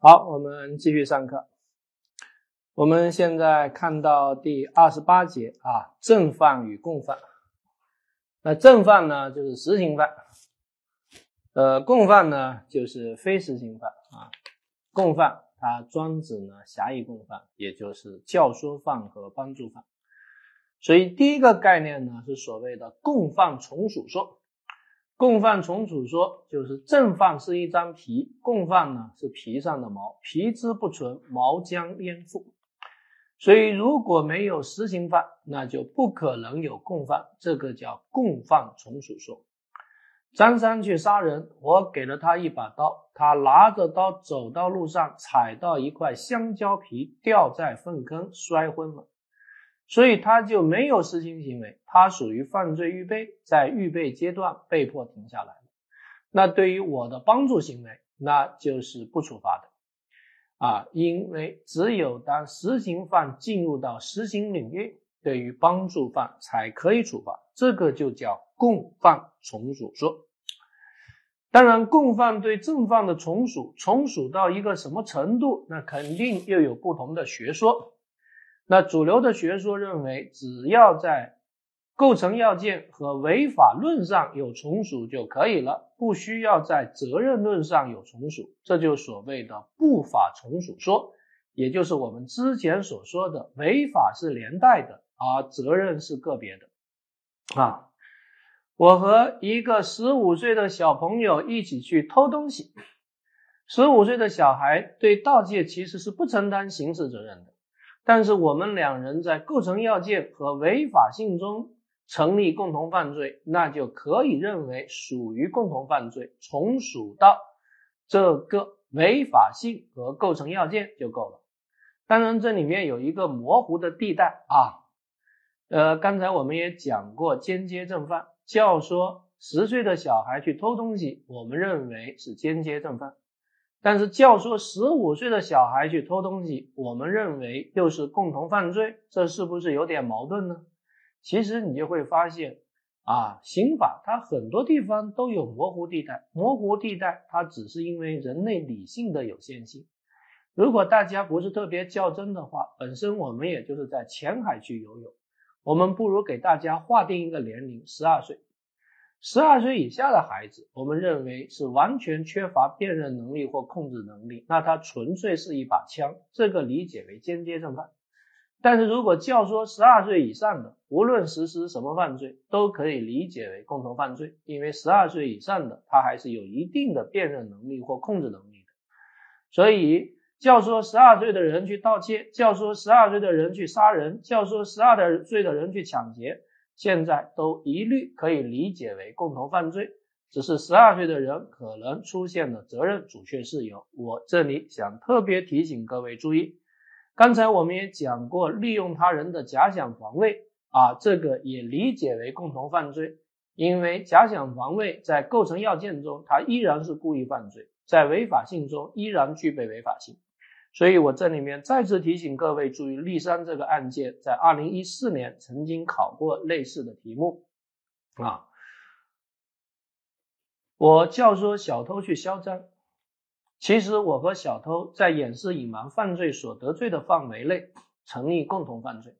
好，我们继续上课。我们现在看到第二十八节啊，正犯与共犯。那正犯呢，就是实行犯；呃，共犯呢，就是非实行犯啊。共犯它专指呢狭义共犯，也就是教唆犯和帮助犯。所以第一个概念呢，是所谓的共犯从属说。共犯从属说就是正犯是一张皮，共犯呢是皮上的毛，皮之不存，毛将焉附？所以如果没有实行犯，那就不可能有共犯，这个叫共犯从属说。张三去杀人，我给了他一把刀，他拿着刀走到路上，踩到一块香蕉皮，掉在粪坑，摔昏了。所以他就没有实行行为，他属于犯罪预备，在预备阶段被迫停下来。那对于我的帮助行为，那就是不处罚的啊，因为只有当实行犯进入到实行领域，对于帮助犯才可以处罚，这个就叫共犯从属说。当然，共犯对正犯的从属，从属到一个什么程度，那肯定又有不同的学说。那主流的学说认为，只要在构成要件和违法论上有从属就可以了，不需要在责任论上有从属，这就所谓的不法从属说，也就是我们之前所说的违法是连带的，而责任是个别的。啊，我和一个十五岁的小朋友一起去偷东西，十五岁的小孩对盗窃其实是不承担刑事责任的。但是我们两人在构成要件和违法性中成立共同犯罪，那就可以认为属于共同犯罪，从属到这个违法性和构成要件就够了。当然，这里面有一个模糊的地带啊。呃，刚才我们也讲过，间接正犯，教唆十岁的小孩去偷东西，我们认为是间接正犯。但是教唆十五岁的小孩去偷东西，我们认为又是共同犯罪，这是不是有点矛盾呢？其实你就会发现，啊，刑法它很多地方都有模糊地带，模糊地带它只是因为人类理性的有限性。如果大家不是特别较真的话，本身我们也就是在浅海去游泳，我们不如给大家划定一个年龄，十二岁。十二岁以下的孩子，我们认为是完全缺乏辨认能力或控制能力，那他纯粹是一把枪，这个理解为间接正犯。但是如果教唆十二岁以上的，无论实施什么犯罪，都可以理解为共同犯罪，因为十二岁以上的他还是有一定的辨认能力或控制能力的。所以教唆十二岁的人去盗窃，教唆十二岁的人去杀人，教唆十二岁的人去抢劫。现在都一律可以理解为共同犯罪，只是十二岁的人可能出现了责任阻却事由。我这里想特别提醒各位注意，刚才我们也讲过，利用他人的假想防卫啊，这个也理解为共同犯罪，因为假想防卫在构成要件中，它依然是故意犯罪，在违法性中依然具备违法性。所以我这里面再次提醒各位注意，立山这个案件在二零一四年曾经考过类似的题目啊。我教唆小偷去销赃，其实我和小偷在掩饰隐瞒犯罪所得罪的范围内成立共同犯罪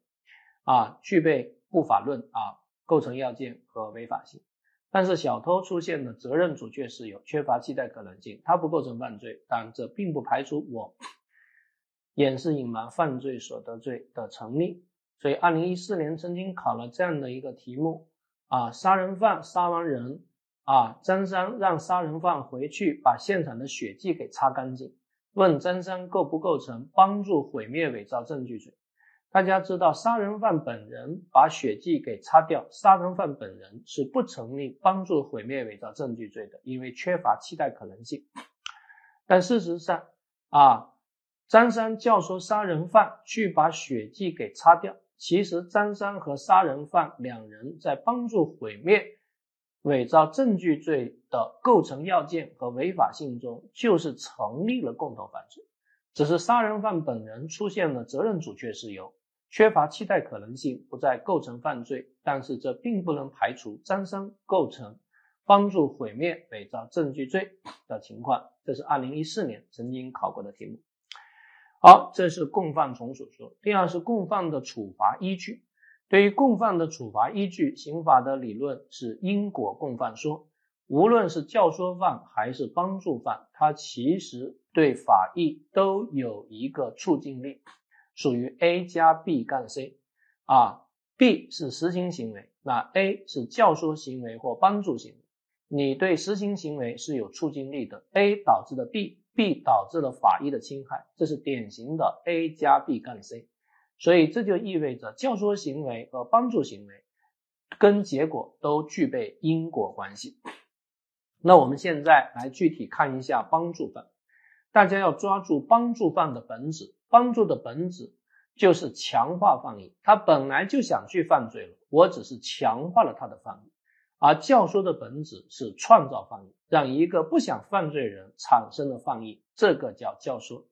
啊，具备不法论啊构成要件和违法性。但是小偷出现的责任阻却事由，缺乏期待可能性，他不构成犯罪，但这并不排除我。掩饰隐瞒犯罪所得罪的成立，所以二零一四年曾经考了这样的一个题目啊，杀人犯杀完人啊，张三让杀人犯回去把现场的血迹给擦干净，问张三构不构成帮助毁灭伪造证据罪？大家知道，杀人犯本人把血迹给擦掉，杀人犯本人是不成立帮助毁灭伪造证据罪的，因为缺乏期待可能性。但事实上啊。张三教唆杀人犯去把血迹给擦掉，其实张三和杀人犯两人在帮助毁灭伪造证据罪的构成要件和违法性中，就是成立了共同犯罪，只是杀人犯本人出现了责任阻却事由，缺乏期待可能性，不再构成犯罪，但是这并不能排除张三构成帮助毁灭伪造证据罪的情况。这是二零一四年曾经考过的题目。好，这是共犯从属说。第二是共犯的处罚依据。对于共犯的处罚依据，刑法的理论是因果共犯说。无论是教唆犯还是帮助犯，它其实对法益都有一个促进力，属于 A 加 B 杠 C。啊，B 是实行行为，那 A 是教唆行为或帮助行为。你对实行行为是有促进力的，A 导致的 B b 导致了法益的侵害，这是典型的 A 加 B 杠 C。所以这就意味着教唆行为和帮助行为跟结果都具备因果关系。那我们现在来具体看一下帮助犯，大家要抓住帮助犯的本质，帮助的本质就是强化犯意，他本来就想去犯罪了，我只是强化了他的犯意，而教唆的本质是创造犯意，让一个不想犯罪人产生了犯意，这个叫教唆，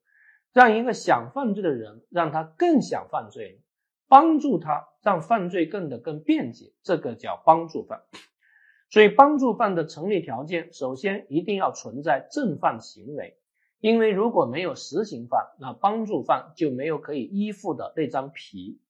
让一个想犯罪的人让他更想犯罪，帮助他让犯罪更的更便捷，这个叫帮助犯。所以，帮助犯的成立条件，首先一定要存在正犯行为，因为如果没有实行犯，那帮助犯就没有可以依附的那张皮。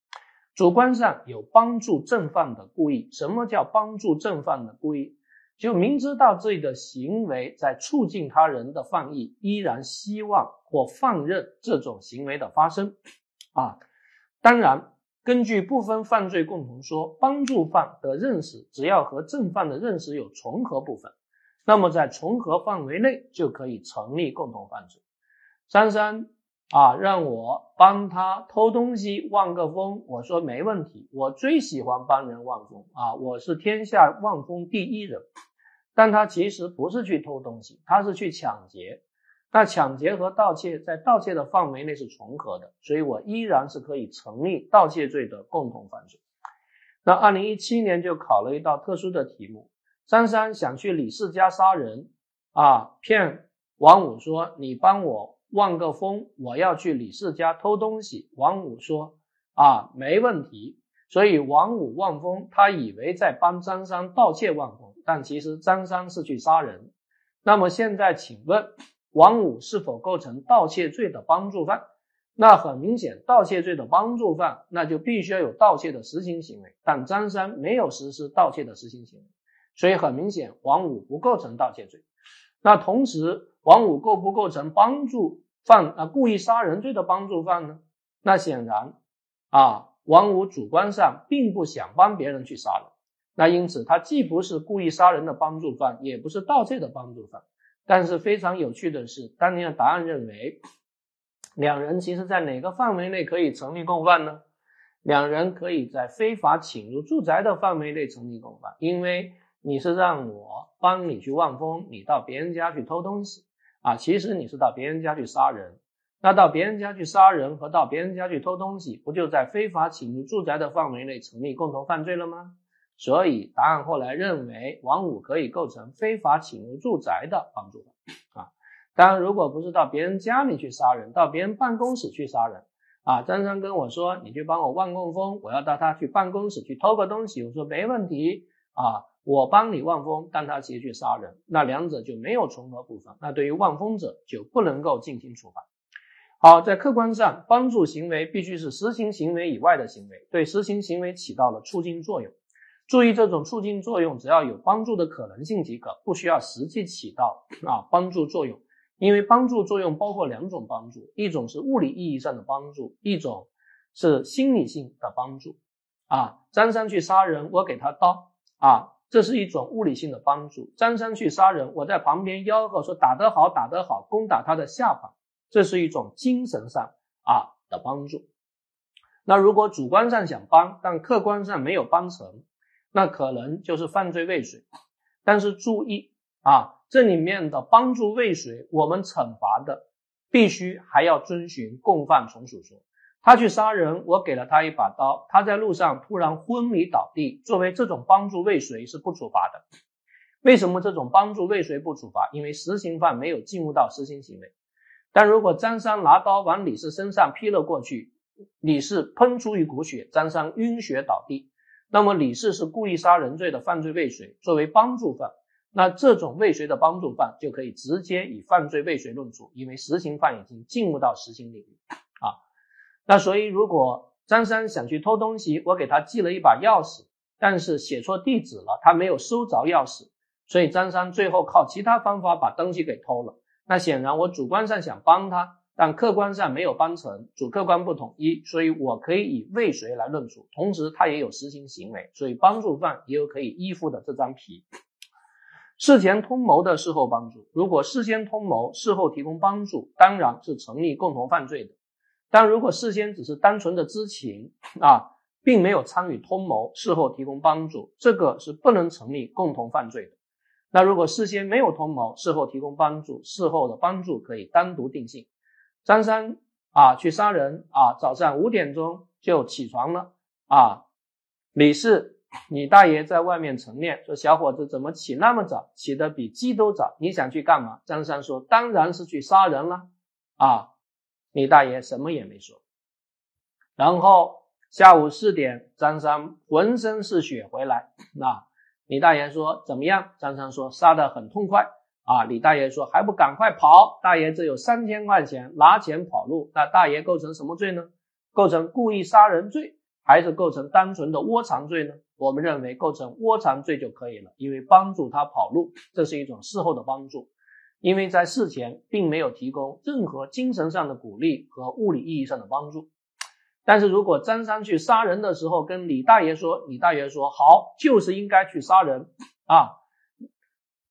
主观上有帮助正犯的故意。什么叫帮助正犯的故意？就明知道自己的行为在促进他人的犯意，依然希望或放任这种行为的发生。啊，当然。根据部分犯罪共同说，帮助犯的认识只要和正犯的认识有重合部分，那么在重合范围内就可以成立共同犯罪。三三啊，让我帮他偷东西望个风，我说没问题，我最喜欢帮人望风啊，我是天下望风第一人。但他其实不是去偷东西，他是去抢劫。那抢劫和盗窃在盗窃的范围内是重合的，所以我依然是可以成立盗窃罪的共同犯罪。那二零一七年就考了一道特殊的题目：张三想去李四家杀人，啊，骗王五说你帮我望个风，我要去李四家偷东西。王五说啊，没问题。所以王五望风，他以为在帮张三盗窃望风，但其实张三是去杀人。那么现在请问？王五是否构成盗窃罪的帮助犯？那很明显，盗窃罪的帮助犯，那就必须要有盗窃的实行行为。但张三没有实施盗窃的实行行为，所以很明显，王五不构成盗窃罪。那同时，王五构不构成帮助犯啊故意杀人罪的帮助犯呢？那显然啊，王五主观上并不想帮别人去杀人，那因此他既不是故意杀人的帮助犯，也不是盗窃的帮助犯。但是非常有趣的是，当年的答案认为，两人其实在哪个范围内可以成立共犯呢？两人可以在非法侵入住宅的范围内成立共犯，因为你是让我帮你去望风，你到别人家去偷东西啊，其实你是到别人家去杀人。那到别人家去杀人和到别人家去偷东西，不就在非法侵入住宅的范围内成立共同犯罪了吗？所以答案后来认为王五可以构成非法侵入住宅的帮助犯啊。当然，如果不是到别人家里去杀人，到别人办公室去杀人啊，张三跟我说你去帮我望望风，我要到他去办公室去偷个东西，我说没问题啊，我帮你望风，但他直接去杀人，那两者就没有重合部分，那对于望风者就不能够进行处罚。好，在客观上，帮助行为必须是实行行为以外的行为，对实行行为起到了促进作用。注意，这种促进作用只要有帮助的可能性即可，不需要实际起到啊帮助作用。因为帮助作用包括两种帮助，一种是物理意义上的帮助，一种是心理性的帮助。啊，张三去杀人，我给他刀啊，这是一种物理性的帮助。张三去杀人，我在旁边吆喝说打得好，打得好，攻打他的下巴，这是一种精神上啊的帮助。那如果主观上想帮，但客观上没有帮成。那可能就是犯罪未遂，但是注意啊，这里面的帮助未遂，我们惩罚的必须还要遵循共犯从属说。他去杀人，我给了他一把刀，他在路上突然昏迷倒地，作为这种帮助未遂是不处罚的。为什么这种帮助未遂不处罚？因为实行犯没有进入到实行行为。但如果张三拿刀往李四身上劈了过去，李四喷出一股血，张三晕血倒地。那么李四是故意杀人罪的犯罪未遂，作为帮助犯，那这种未遂的帮助犯就可以直接以犯罪未遂论处，因为实行犯已经进入到实行领域。那所以如果张三想去偷东西，我给他寄了一把钥匙，但是写错地址了，他没有收着钥匙，所以张三最后靠其他方法把东西给偷了。那显然我主观上想帮他。但客观上没有帮成，主客观不统一，所以我可以以未遂来论处。同时，他也有实行行为，所以帮助犯也有可以依附的这张皮。事前通谋的事后帮助，如果事先通谋，事后提供帮助，当然是成立共同犯罪的。但如果事先只是单纯的知情啊，并没有参与通谋，事后提供帮助，这个是不能成立共同犯罪的。那如果事先没有通谋，事后提供帮助，事后的帮助可以单独定性。张三啊，去杀人啊，早上五点钟就起床了啊。李四，你大爷在外面晨练，说小伙子怎么起那么早，起得比鸡都早？你想去干嘛？张三说，当然是去杀人了啊。李大爷什么也没说。然后下午四点，张三浑身是血回来，那李大爷说怎么样？张三说杀得很痛快。啊，李大爷说还不赶快跑！大爷这有三千块钱，拿钱跑路，那大爷构成什么罪呢？构成故意杀人罪，还是构成单纯的窝藏罪呢？我们认为构成窝藏罪就可以了，因为帮助他跑路，这是一种事后的帮助，因为在事前并没有提供任何精神上的鼓励和物理意义上的帮助。但是如果张三去杀人的时候跟李大爷说，李大爷说好，就是应该去杀人啊。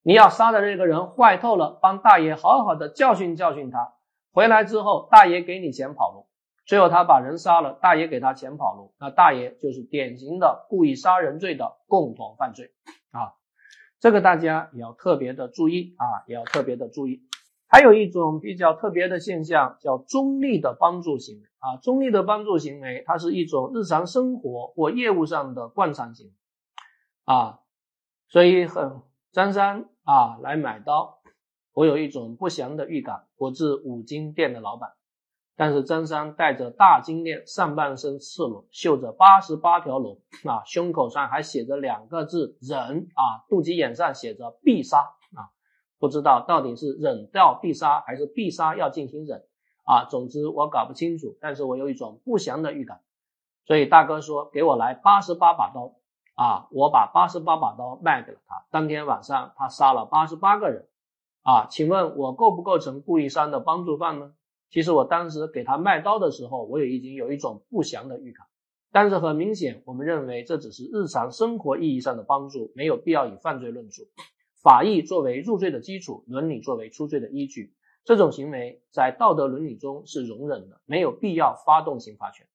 你要杀的这个人坏透了，帮大爷好好的教训教训他。回来之后，大爷给你钱跑路，最后他把人杀了，大爷给他钱跑路，那大爷就是典型的故意杀人罪的共同犯罪啊。这个大家也要特别的注意啊，也要特别的注意。还有一种比较特别的现象叫中立的帮助行为啊，中立的帮助行为，它是一种日常生活或业务上的惯常行为啊，所以很张三。啊，来买刀，我有一种不祥的预感。我是五金店的老板，但是张三戴着大金链，上半身赤裸，绣着八十八条龙，啊，胸口上还写着两个字“忍”，啊，肚脐眼上写着“必杀”，啊，不知道到底是忍到必杀，还是必杀要进行忍，啊，总之我搞不清楚，但是我有一种不祥的预感，所以大哥说给我来八十八把刀。啊，我把八十八把刀卖给了他。当天晚上，他杀了八十八个人。啊，请问我构不构成故意杀的帮助犯呢？其实我当时给他卖刀的时候，我也已经有一种不祥的预感。但是很明显，我们认为这只是日常生活意义上的帮助，没有必要以犯罪论处。法益作为入罪的基础，伦理作为出罪的依据，这种行为在道德伦理中是容忍的，没有必要发动刑罚权。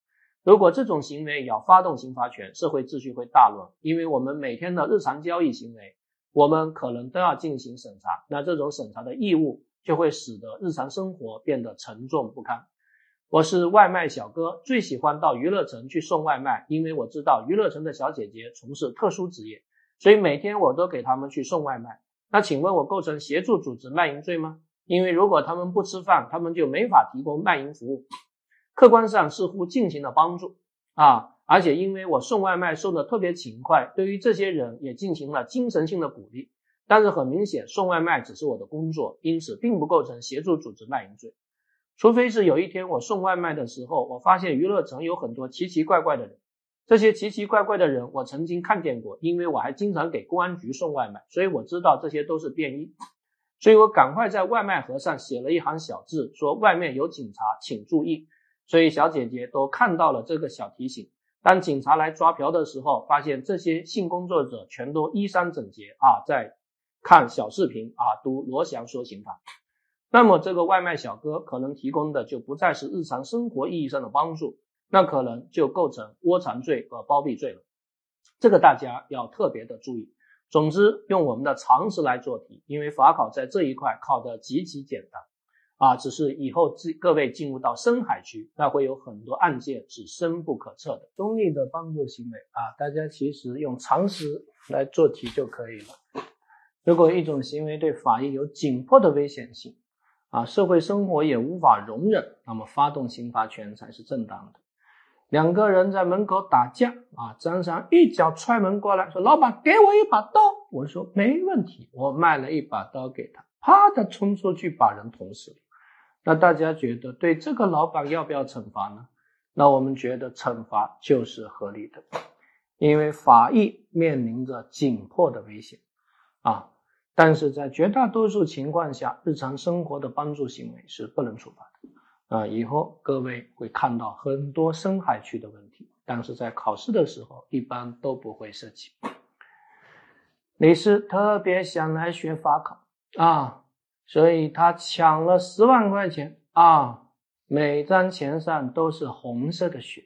如果这种行为要发动刑罚权，社会秩序会大乱。因为我们每天的日常交易行为，我们可能都要进行审查，那这种审查的义务就会使得日常生活变得沉重不堪。我是外卖小哥，最喜欢到娱乐城去送外卖，因为我知道娱乐城的小姐姐从事特殊职业，所以每天我都给他们去送外卖。那请问我构成协助组织卖淫罪吗？因为如果他们不吃饭，他们就没法提供卖淫服务。客观上似乎进行了帮助啊，而且因为我送外卖送的特别勤快，对于这些人也进行了精神性的鼓励。但是很明显，送外卖只是我的工作，因此并不构成协助组织卖淫罪。除非是有一天我送外卖的时候，我发现娱乐城有很多奇奇怪怪的人。这些奇奇怪怪的人我曾经看见过，因为我还经常给公安局送外卖，所以我知道这些都是便衣。所以我赶快在外卖盒上写了一行小字，说外面有警察，请注意。所以小姐姐都看到了这个小提醒。当警察来抓嫖的时候，发现这些性工作者全都衣衫整洁啊，在看小视频啊，读罗翔说刑法。那么这个外卖小哥可能提供的就不再是日常生活意义上的帮助，那可能就构成窝藏罪和包庇罪了。这个大家要特别的注意。总之，用我们的常识来做题，因为法考在这一块考的极其简单。啊，只是以后自各位进入到深海区，那会有很多案件是深不可测的。中立的帮助行为啊，大家其实用常识来做题就可以了。如果一种行为对法益有紧迫的危险性，啊，社会生活也无法容忍，那么发动刑罚权才是正当的。两个人在门口打架，啊，张三一脚踹门过来，说：“老板，给我一把刀。”我说没问题，我卖了一把刀给他，啪的冲出去把人捅死了。那大家觉得对这个老板要不要惩罚呢？那我们觉得惩罚就是合理的，因为法益面临着紧迫的危险啊。但是在绝大多数情况下，日常生活的帮助行为是不能处罚的啊。以后各位会看到很多深海区的问题，但是在考试的时候一般都不会涉及。李斯特别想来学法考啊，所以他抢了十万块钱啊，每张钱上都是红色的血，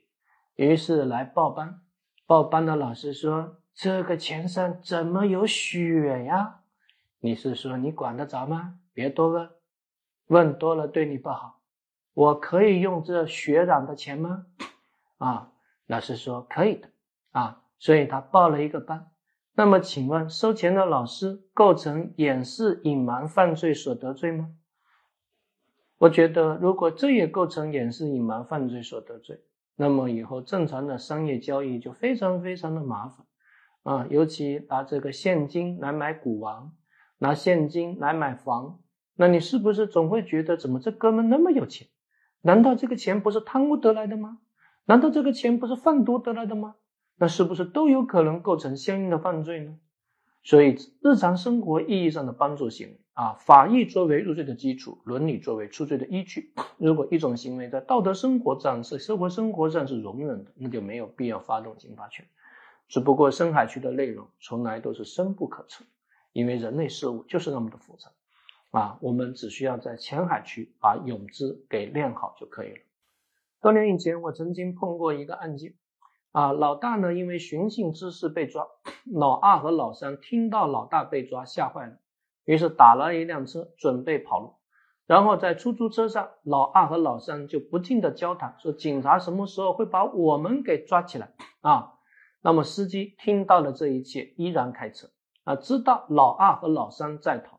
于是来报班。报班的老师说：“这个钱上怎么有血呀？”你是说你管得着吗？别多问，问多了对你不好。我可以用这血染的钱吗？啊，老师说可以的啊，所以他报了一个班。那么请问收钱的老师构成掩饰隐瞒犯罪所得罪吗？我觉得如果这也构成掩饰隐瞒犯罪所得罪，那么以后正常的商业交易就非常非常的麻烦啊，尤其拿这个现金来买股王。拿现金来买房，那你是不是总会觉得，怎么这哥们那么有钱？难道这个钱不是贪污得来的吗？难道这个钱不是贩毒得来的吗？那是不是都有可能构成相应的犯罪呢？所以，日常生活意义上的帮助行为啊，法益作为入罪的基础，伦理作为出罪的依据。如果一种行为在道德生活上是社会生活上是容忍的，那就没有必要发动刑罚权。只不过深海区的内容从来都是深不可测。因为人类事物就是那么的复杂，啊，我们只需要在浅海区把泳姿给练好就可以了。多年以前，我曾经碰过一个案件，啊，老大呢因为寻衅滋事被抓，老二和老三听到老大被抓吓坏了，于是打了一辆车准备跑路，然后在出租车上，老二和老三就不停的交谈，说警察什么时候会把我们给抓起来啊？那么司机听到了这一切，依然开车。啊，知道老二和老三在逃，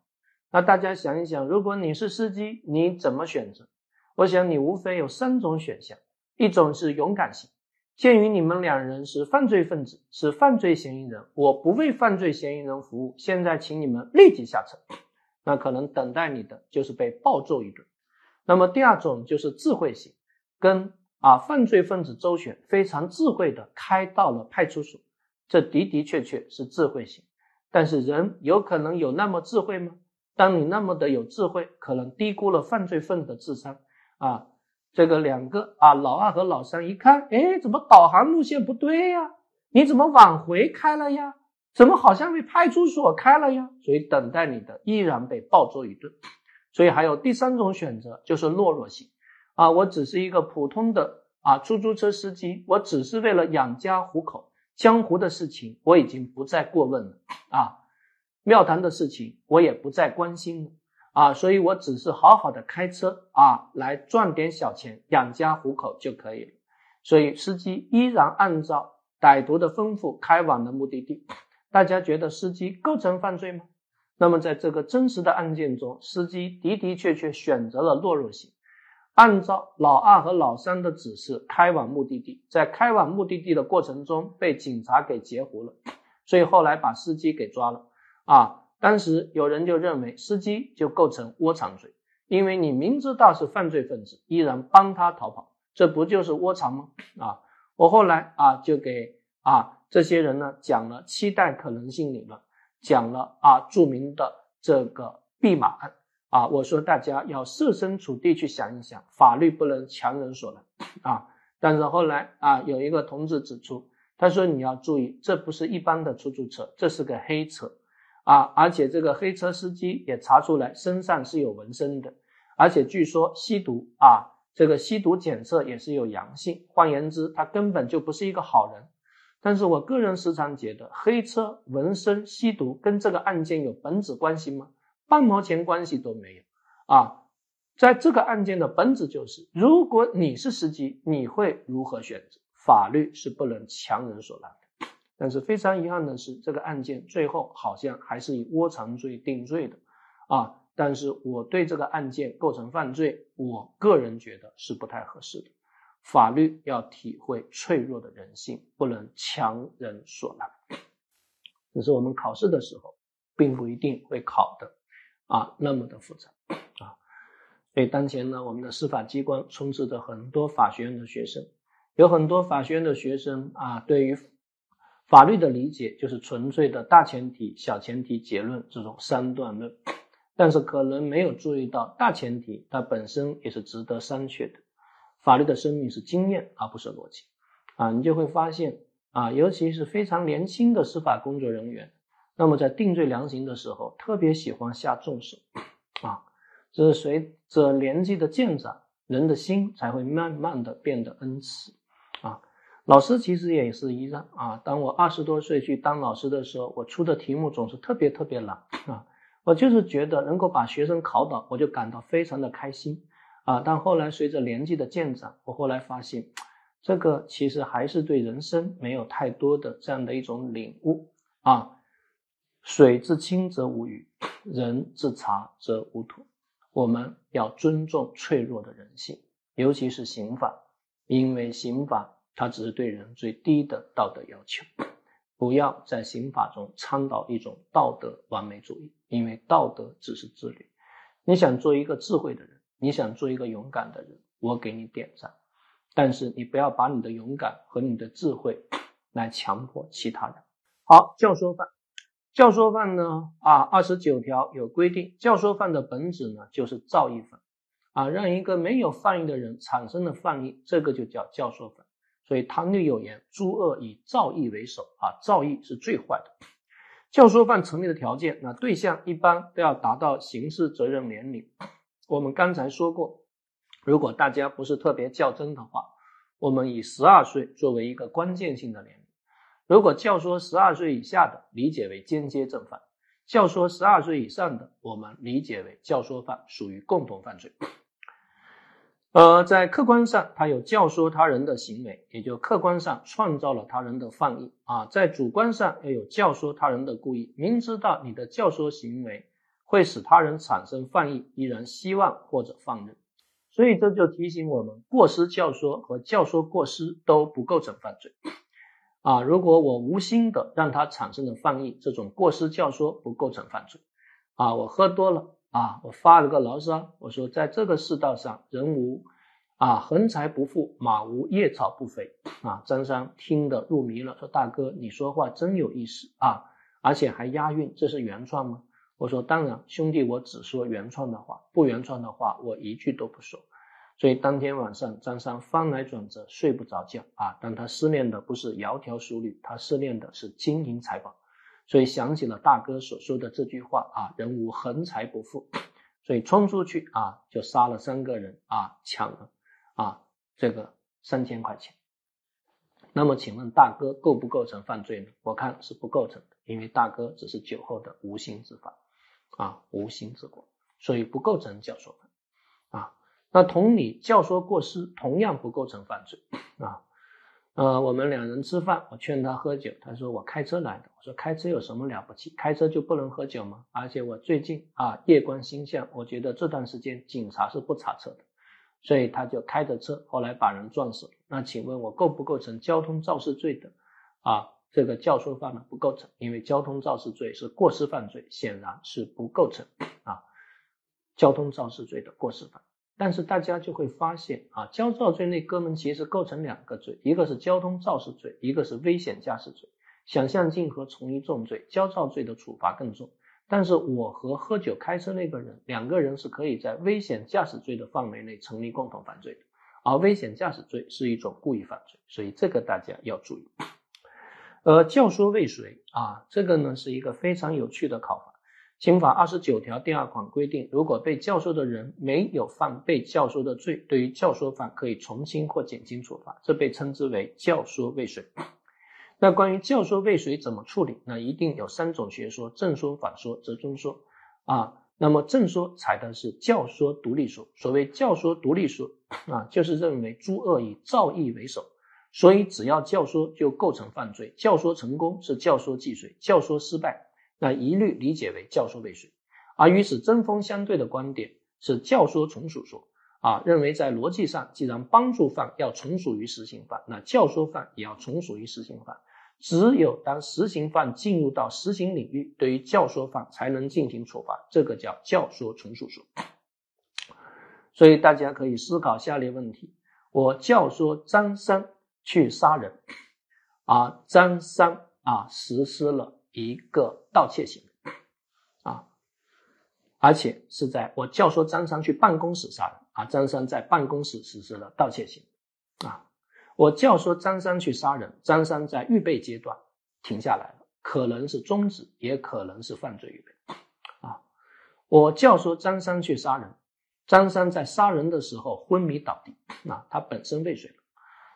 那大家想一想，如果你是司机，你怎么选择？我想你无非有三种选项：一种是勇敢型，鉴于你们两人是犯罪分子，是犯罪嫌疑人，我不为犯罪嫌疑人服务，现在请你们立即下车。那可能等待你的就是被暴揍一顿。那么第二种就是智慧型，跟啊犯罪分子周旋，非常智慧的开到了派出所，这的的确确是智慧型。但是人有可能有那么智慧吗？当你那么的有智慧，可能低估了犯罪分子的智商啊！这个两个啊，老二和老三一看，哎，怎么导航路线不对呀？你怎么往回开了呀？怎么好像被派出所开了呀？所以等待你的依然被暴揍一顿。所以还有第三种选择，就是懦弱型啊！我只是一个普通的啊出租车司机，我只是为了养家糊口。江湖的事情我已经不再过问了啊，庙堂的事情我也不再关心了啊，所以我只是好好的开车啊，来赚点小钱养家糊口就可以了。所以司机依然按照歹徒的吩咐开往了目的地。大家觉得司机构成犯罪吗？那么在这个真实的案件中，司机的的确确选择了懦弱型。按照老二和老三的指示开往目的地，在开往目的地的过程中被警察给截胡了，所以后来把司机给抓了。啊，当时有人就认为司机就构成窝藏罪，因为你明知道是犯罪分子，依然帮他逃跑，这不就是窝藏吗？啊，我后来啊就给啊这些人呢讲了期待可能性理论，讲了啊著名的这个弼马案。啊，我说大家要设身处地去想一想，法律不能强人所难啊。但是后来啊，有一个同志指出，他说你要注意，这不是一般的出租车，这是个黑车啊，而且这个黑车司机也查出来身上是有纹身的，而且据说吸毒啊，这个吸毒检测也是有阳性，换言之，他根本就不是一个好人。但是我个人时常觉得，黑车、纹身、吸毒跟这个案件有本质关系吗？半毛钱关系都没有啊！在这个案件的本质就是，如果你是司机，你会如何选择？法律是不能强人所难的。但是非常遗憾的是，这个案件最后好像还是以窝藏罪定罪的啊！但是我对这个案件构成犯罪，我个人觉得是不太合适的。法律要体会脆弱的人性，不能强人所难。这是我们考试的时候。并不一定会考的啊那么的复杂啊。所以当前呢，我们的司法机关充斥着很多法学院的学生，有很多法学院的学生啊，对于法律的理解就是纯粹的大前提、小前提、结论这种三段论，但是可能没有注意到大前提它本身也是值得商榷的。法律的生命是经验而不是逻辑啊，你就会发现啊，尤其是非常年轻的司法工作人员，那么在定罪量刑的时候特别喜欢下重手啊，这是随着年纪的渐长，人的心才会慢慢的变得恩慈啊。老师其实也是一样啊。当我二十多岁去当老师的时候，我出的题目总是特别特别难啊。我就是觉得能够把学生考倒，我就感到非常的开心啊。但后来随着年纪的渐长，我后来发现，这个其实还是对人生没有太多的这样的一种领悟啊。水至清则无鱼，人至察则无徒。我们要尊重脆弱的人性，尤其是刑法，因为刑法。它只是对人最低的道德要求，不要在刑法中倡导一种道德完美主义，因为道德只是自律。你想做一个智慧的人，你想做一个勇敢的人，我给你点赞。但是你不要把你的勇敢和你的智慧 来强迫其他人。好，教唆犯，教唆犯呢？啊，二十九条有规定，教唆犯的本质呢就是造诣犯，啊，让一个没有犯意的人产生了犯意，这个就叫教唆犯。所以唐律有言：“诸恶以造诣为首啊，造诣是最坏的。教唆犯成立的条件，那对象一般都要达到刑事责任年龄。我们刚才说过，如果大家不是特别较真的话，我们以十二岁作为一个关键性的年龄。如果教唆十二岁以下的，理解为间接正犯；教唆十二岁以上的，我们理解为教唆犯，属于共同犯罪。”呃，在客观上，他有教唆他人的行为，也就客观上创造了他人的犯意啊。在主观上要有教唆他人的故意，明知道你的教唆行为会使他人产生犯意，依然希望或者放任。所以这就提醒我们，过失教唆和教唆过失都不构成犯罪啊。如果我无心的让他产生了犯意，这种过失教唆不构成犯罪啊。我喝多了。啊，我发了个牢骚，我说在这个世道上，人无啊横财不富，马无夜草不肥啊。张三听得入迷了，说大哥你说话真有意思啊，而且还押韵，这是原创吗？我说当然，兄弟，我只说原创的话，不原创的话我一句都不说。所以当天晚上，张三翻来转折睡不着觉啊，但他思念的不是窈窕淑女，他思念的是金银财宝。所以想起了大哥所说的这句话啊，人无横财不富，所以冲出去啊，就杀了三个人啊，抢了啊这个三千块钱。那么请问大哥构不构成犯罪呢？我看是不构成的，因为大哥只是酒后的无心之法啊，无心之过，所以不构成教唆犯。那同理，教唆过失同样不构成犯罪啊。呃，我们两人吃饭，我劝他喝酒，他说我开车来的。我说开车有什么了不起？开车就不能喝酒吗？而且我最近啊夜观星象，我觉得这段时间警察是不查车的，所以他就开着车，后来把人撞死了。那请问我构不构成交通肇事罪的？啊，这个教唆犯呢不构成，因为交通肇事罪是过失犯罪，显然是不构成啊交通肇事罪的过失犯。但是大家就会发现啊，交肇罪那哥们其实构成两个罪，一个是交通肇事罪，一个是危险驾驶罪。想象竞合从一重罪，交肇罪的处罚更重。但是我和喝酒开车那个人，两个人是可以在危险驾驶罪的范围内成立共同犯罪的，而危险驾驶罪是一种故意犯罪，所以这个大家要注意。呃，教唆未遂啊，这个呢是一个非常有趣的考法。刑法二十九条第二款规定，如果被教唆的人没有犯被教唆的罪，对于教唆犯可以从轻或减轻处罚，这被称之为教唆未遂。那关于教唆未遂怎么处理？那一定有三种学说：正说、反说、折中说。啊，那么正说采的是教唆独立说。所谓教唆独立说啊，就是认为诸恶以造诣为首，所以只要教唆就构成犯罪。教唆成功是教唆既遂，教唆失败。那一律理解为教唆未遂，而与此针锋相对的观点是教唆从属说。啊，认为在逻辑上，既然帮助犯要从属于实行犯，那教唆犯也要从属于实行犯，只有当实行犯进入到实行领域，对于教唆犯才能进行处罚，这个叫教唆从属说。所以大家可以思考下列问题：我教唆张三去杀人，啊，张三啊实施了一个盗窃行为，啊，而且是在我教唆张三去办公室杀人，啊，张三在办公室实施了盗窃行为，啊，我教唆张三去杀人，张三在预备阶段停下来了，可能是终止，也可能是犯罪预备，啊，我教唆张三去杀人。张三在杀人的时候昏迷倒地，那他本身未遂。了。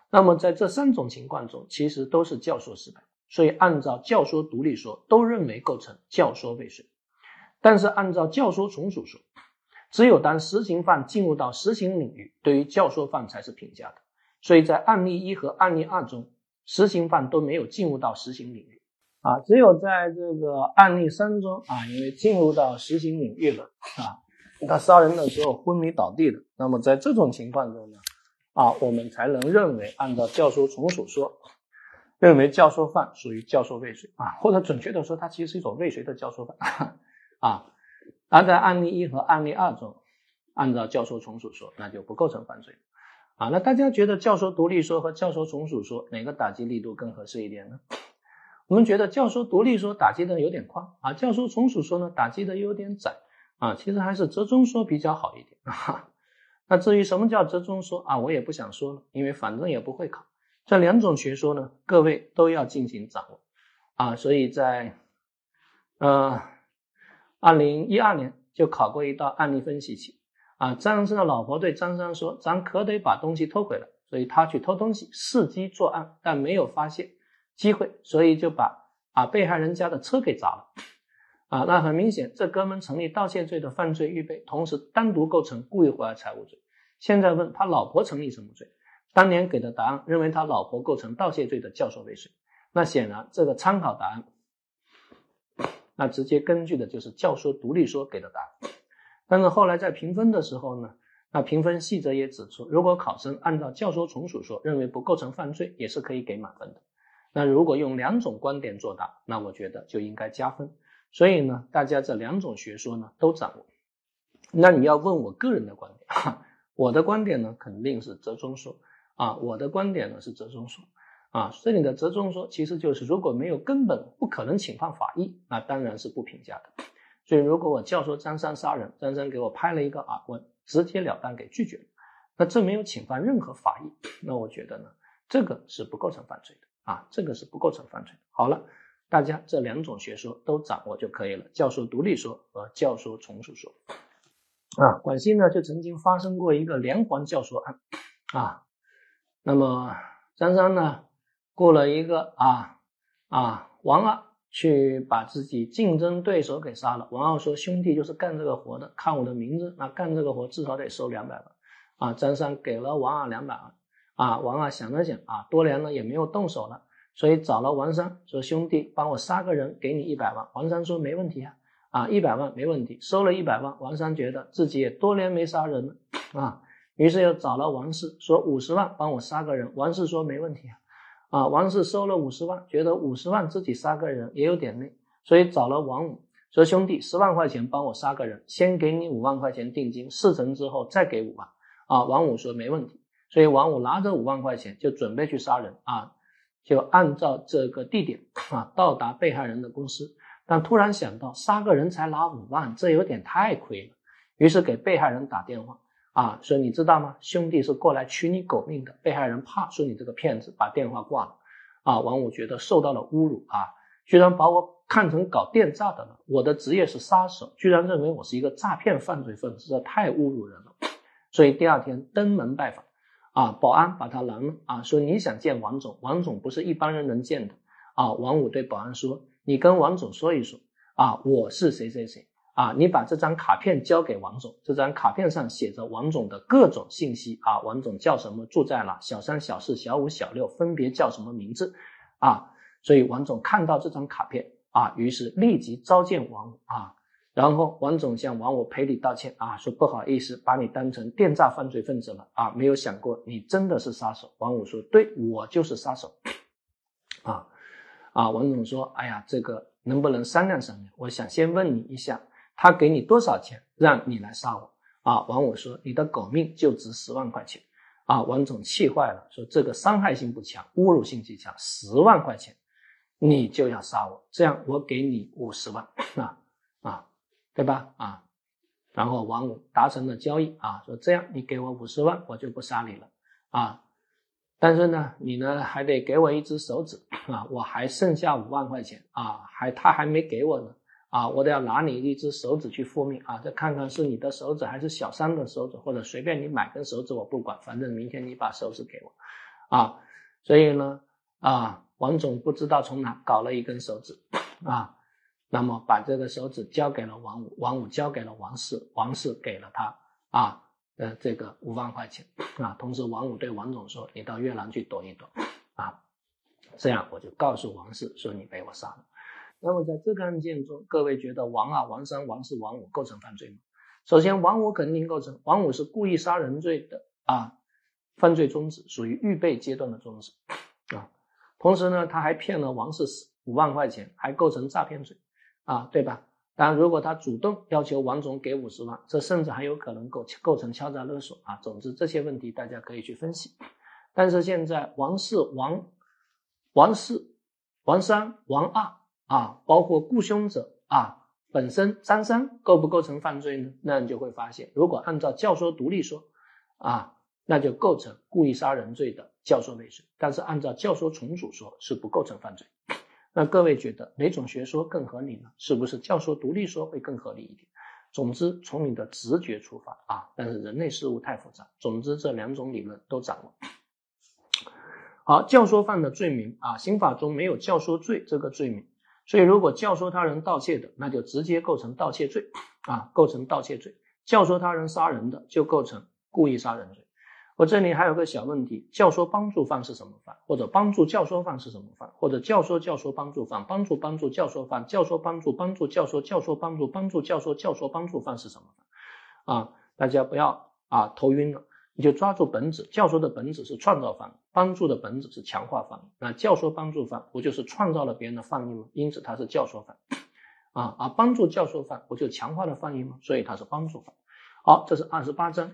那么在这三种情况中，其实都是教唆失败，所以按照教唆独立说，都认为构成教唆未遂。但是按照教唆从属说，只有当实行犯进入到实行领域，对于教唆犯才是评价的。所以在案例一和案例二中，实行犯都没有进入到实行领域啊，只有在这个案例三中啊，因为进入到实行领域了啊。他杀人的时候昏迷倒地的，那么在这种情况中呢，啊，我们才能认为按照教唆从属说，认为教唆犯属于教唆未遂啊，或者准确的说，它其实是一种未遂的教唆犯 啊。而在案例一和案例二中，按照教唆从属说，那就不构成犯罪啊。那大家觉得教唆独立说和教唆从属说哪个打击力度更合适一点呢？我们觉得教唆独立说打击的有点宽啊，教唆从属说呢打击的有点窄。啊，其实还是折中说比较好一点啊。那至于什么叫折中说啊，我也不想说了，因为反正也不会考。这两种学说呢，各位都要进行掌握啊。所以在呃二零一二年就考过一道案例分析题啊。张三的老婆对张三说：“咱可得把东西偷回来。”所以他去偷东西，伺机作案，但没有发现机会，所以就把啊被害人家的车给砸了。啊，那很明显，这哥们成立盗窃罪的犯罪预备，同时单独构成故意毁坏财物罪。现在问他老婆成立什么罪？当年给的答案认为他老婆构成盗窃罪的教唆未遂。那显然这个参考答案，那直接根据的就是教唆独立说给的答案。但是后来在评分的时候呢，那评分细则也指出，如果考生按照教唆从属说认为不构成犯罪，也是可以给满分的。那如果用两种观点作答，那我觉得就应该加分。所以呢，大家这两种学说呢都掌握。那你要问我个人的观点，哈，我的观点呢肯定是折中说啊，我的观点呢是折中说啊。这里的折中说其实就是如果没有根本不可能侵犯法益，那当然是不评价的。所以如果我教唆张三杀人，张三给我拍了一个耳光，直截了当给拒绝了，那这没有侵犯任何法益，那我觉得呢，这个是不构成犯罪的啊，这个是不构成犯罪的。好了。大家这两种学说都掌握就可以了，教唆独立说和教唆从属说。啊，广西呢就曾经发生过一个连环教唆案，啊，那么张三呢雇了一个啊啊王二去把自己竞争对手给杀了。王二说兄弟就是干这个活的，看我的名字，那干这个活至少得收两百万。啊，张三给了王二两百万。啊，王二想了想，啊，多年了也没有动手了。所以找了王三说：“兄弟，帮我杀个人，给你一百万。”王三说：“没问题啊，啊，一百万没问题。”收了一百万，王三觉得自己也多年没杀人了啊，于是又找了王四说：“五十万帮我杀个人。”王四说：“没问题啊，啊，王四收了五十万，觉得五十万自己杀个人也有点累，所以找了王五说：“兄弟，十万块钱帮我杀个人，先给你五万块钱定金，事成之后再给五万。”啊，王五说：“没问题。”所以王五拿着五万块钱就准备去杀人啊。就按照这个地点啊，到达被害人的公司，但突然想到杀个人才拿五万，这有点太亏了，于是给被害人打电话啊，说你知道吗？兄弟是过来取你狗命的。被害人怕说你这个骗子，把电话挂了。啊，王五觉得受到了侮辱啊，居然把我看成搞电诈的了。我的职业是杀手，居然认为我是一个诈骗犯罪分子，这太侮辱人了。所以第二天登门拜访。啊！保安把他拦了啊，说你想见王总，王总不是一般人能见的啊。王五对保安说：“你跟王总说一说啊，我是谁谁谁啊，你把这张卡片交给王总，这张卡片上写着王总的各种信息啊，王总叫什么，住在哪，小三、小四、小五、小六分别叫什么名字啊？所以王总看到这张卡片啊，于是立即召见王五啊。”然后王总向王五赔礼道歉啊，说不好意思，把你当成电诈犯罪分子了啊，没有想过你真的是杀手。王五说：“对我就是杀手。”啊，啊，王总说，哎呀，这个能不能商量商量？我想先问你一下，他给你多少钱让你来杀我？啊，王五说，你的狗命就值十万块钱。啊，王总气坏了，说这个伤害性不强，侮辱性极强，十万块钱你就要杀我，这样我给你五十万啊啊，对吧？啊，然后王五达成了交易啊，说这样你给我五十万，我就不杀你了啊，但是呢，你呢还得给我一只手指啊，我还剩下五万块钱啊，还他还没给我呢。啊，我得要拿你一只手指去复命啊！再看看是你的手指还是小三的手指，或者随便你买根手指，我不管，反正明天你把手指给我，啊！所以呢，啊，王总不知道从哪搞了一根手指，啊，那么把这个手指交给了王五，王五交给了王四，王四给了他啊，呃，这个五万块钱啊。同时，王五对王总说：“你到越南去躲一躲，啊，这样我就告诉王四说你被我杀了。”那么在这个案件中，各位觉得王二、王三、王四、王五构成犯罪吗？首先，王五肯定构成，王五是故意杀人罪的啊，犯罪中止属于预备阶段的中止啊。同时呢，他还骗了王四五万块钱，还构成诈骗罪啊，对吧？当然，如果他主动要求王总给五十万，这甚至还有可能构构成敲诈勒索啊。总之，这些问题大家可以去分析。但是现在，王四、王王四、王三、王二。啊，包括雇凶者啊，本身张三构不构成犯罪呢？那你就会发现，如果按照教唆独立说，啊，那就构成故意杀人罪的教唆未遂；但是按照教唆从属说，是不构成犯罪。那各位觉得哪种学说更合理呢？是不是教唆独立说会更合理一点？总之，从你的直觉出发啊，但是人类事物太复杂，总之这两种理论都掌握。好，教唆犯的罪名啊，刑法中没有教唆罪这个罪名。所以，如果教唆他人盗窃的，那就直接构成盗窃罪，啊，构成盗窃罪；教唆他人杀人的，就构成故意杀人罪。我这里还有个小问题：教唆帮助犯是什么犯？或者帮助教唆犯是什么犯？或者教唆教唆帮助犯？帮助帮助教唆犯？教唆帮助帮助教唆？教唆帮助帮助教唆？教唆帮助犯是什么犯？啊，大家不要啊头晕了。你就抓住本质，教唆的本质是创造犯，帮助的本质是强化犯。那教唆帮助犯不就是创造了别人的犯意吗？因此他是教唆犯，啊，而帮助教唆犯不就强化了犯意吗？所以他是帮助犯。好，这是二十八章。